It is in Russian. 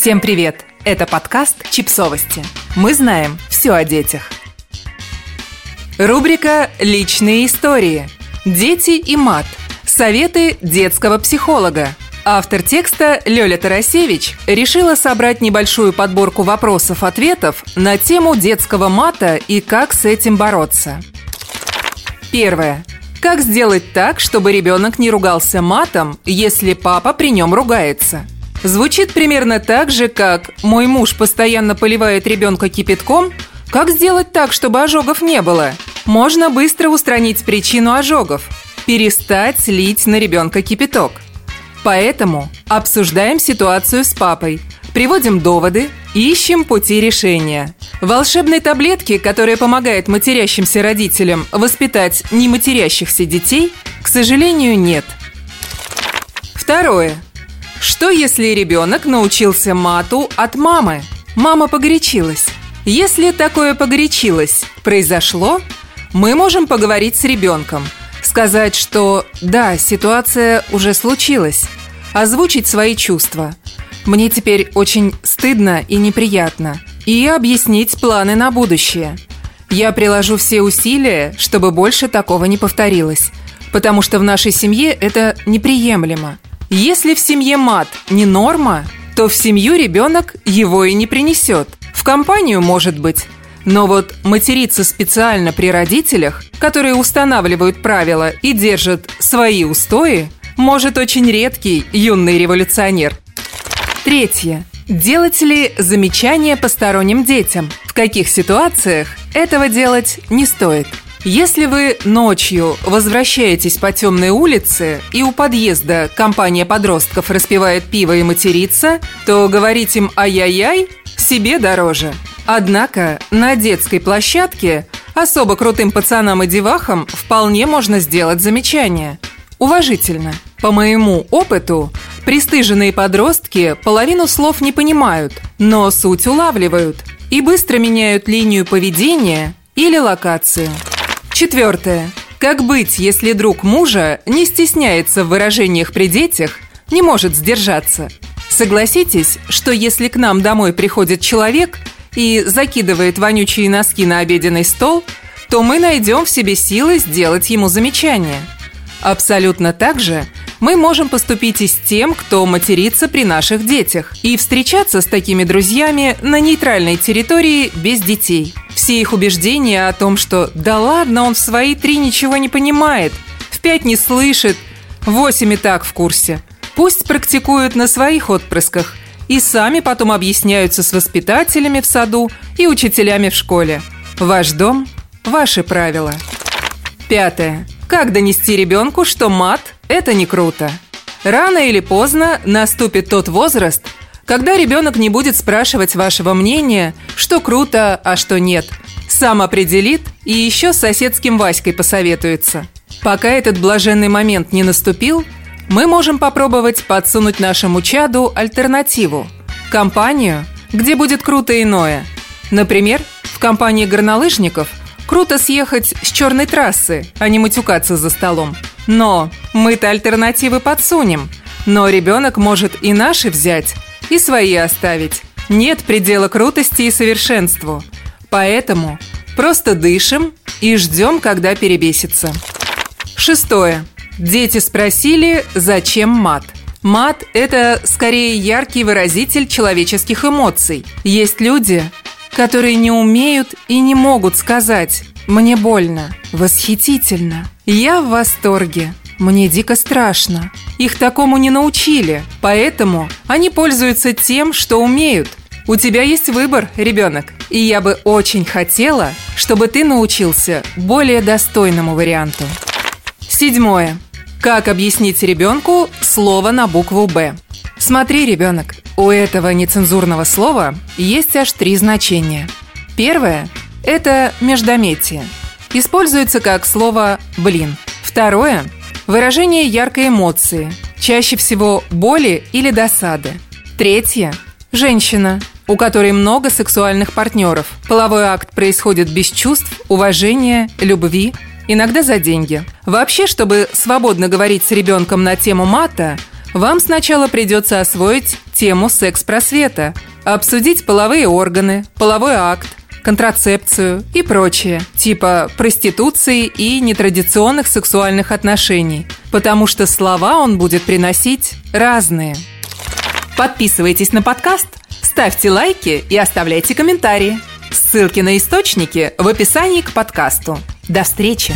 Всем привет! Это подкаст «Чипсовости». Мы знаем все о детях. Рубрика «Личные истории». Дети и мат. Советы детского психолога. Автор текста Лёля Тарасевич решила собрать небольшую подборку вопросов-ответов на тему детского мата и как с этим бороться. Первое. Как сделать так, чтобы ребенок не ругался матом, если папа при нем ругается? Звучит примерно так же, как «мой муж постоянно поливает ребенка кипятком», как сделать так, чтобы ожогов не было? Можно быстро устранить причину ожогов. Перестать лить на ребенка кипяток. Поэтому обсуждаем ситуацию с папой, приводим доводы, ищем пути решения. Волшебной таблетки, которая помогает матерящимся родителям воспитать не матерящихся детей, к сожалению, нет. Второе. Что если ребенок научился мату от мамы? Мама погорячилась. Если такое погорячилось произошло, мы можем поговорить с ребенком, сказать, что да, ситуация уже случилась, озвучить свои чувства. Мне теперь очень стыдно и неприятно, и объяснить планы на будущее. Я приложу все усилия, чтобы больше такого не повторилось, потому что в нашей семье это неприемлемо. Если в семье мат не норма, то в семью ребенок его и не принесет. В компанию может быть. Но вот материться специально при родителях, которые устанавливают правила и держат свои устои, может очень редкий юный революционер. Третье. Делать ли замечания посторонним детям? В каких ситуациях этого делать не стоит? Если вы ночью возвращаетесь по темной улице и у подъезда компания подростков распивает пиво и матерится, то говорить им «ай-яй-яй» себе дороже. Однако на детской площадке особо крутым пацанам и девахам вполне можно сделать замечание. Уважительно. По моему опыту, пристыженные подростки половину слов не понимают, но суть улавливают и быстро меняют линию поведения или локацию. Четвертое. Как быть, если друг мужа не стесняется в выражениях при детях, не может сдержаться? Согласитесь, что если к нам домой приходит человек и закидывает вонючие носки на обеденный стол, то мы найдем в себе силы сделать ему замечание. Абсолютно так же мы можем поступить и с тем, кто матерится при наших детях, и встречаться с такими друзьями на нейтральной территории без детей – все их убеждения о том, что «да ладно, он в свои три ничего не понимает», «в пять не слышит», «в восемь и так в курсе». Пусть практикуют на своих отпрысках и сами потом объясняются с воспитателями в саду и учителями в школе. Ваш дом – ваши правила. Пятое. Как донести ребенку, что мат – это не круто? Рано или поздно наступит тот возраст – когда ребенок не будет спрашивать вашего мнения, что круто, а что нет. Сам определит и еще с соседским Васькой посоветуется. Пока этот блаженный момент не наступил, мы можем попробовать подсунуть нашему чаду альтернативу. Компанию, где будет круто иное. Например, в компании горнолыжников круто съехать с черной трассы, а не матюкаться за столом. Но мы-то альтернативы подсунем. Но ребенок может и наши взять, и свои оставить. Нет предела крутости и совершенству. Поэтому просто дышим и ждем, когда перебесится. Шестое. Дети спросили, зачем мат. Мат – это скорее яркий выразитель человеческих эмоций. Есть люди, которые не умеют и не могут сказать «мне больно», «восхитительно», «я в восторге», мне дико страшно. Их такому не научили, поэтому они пользуются тем, что умеют. У тебя есть выбор, ребенок, и я бы очень хотела, чтобы ты научился более достойному варианту. Седьмое. Как объяснить ребенку слово на букву «Б»? Смотри, ребенок, у этого нецензурного слова есть аж три значения. Первое – это междометие. Используется как слово «блин». Второе – Выражение яркой эмоции, чаще всего боли или досады. Третье – женщина, у которой много сексуальных партнеров. Половой акт происходит без чувств, уважения, любви, иногда за деньги. Вообще, чтобы свободно говорить с ребенком на тему мата, вам сначала придется освоить тему секс-просвета, обсудить половые органы, половой акт, контрацепцию и прочее, типа проституции и нетрадиционных сексуальных отношений, потому что слова он будет приносить разные. Подписывайтесь на подкаст, ставьте лайки и оставляйте комментарии. Ссылки на источники в описании к подкасту. До встречи!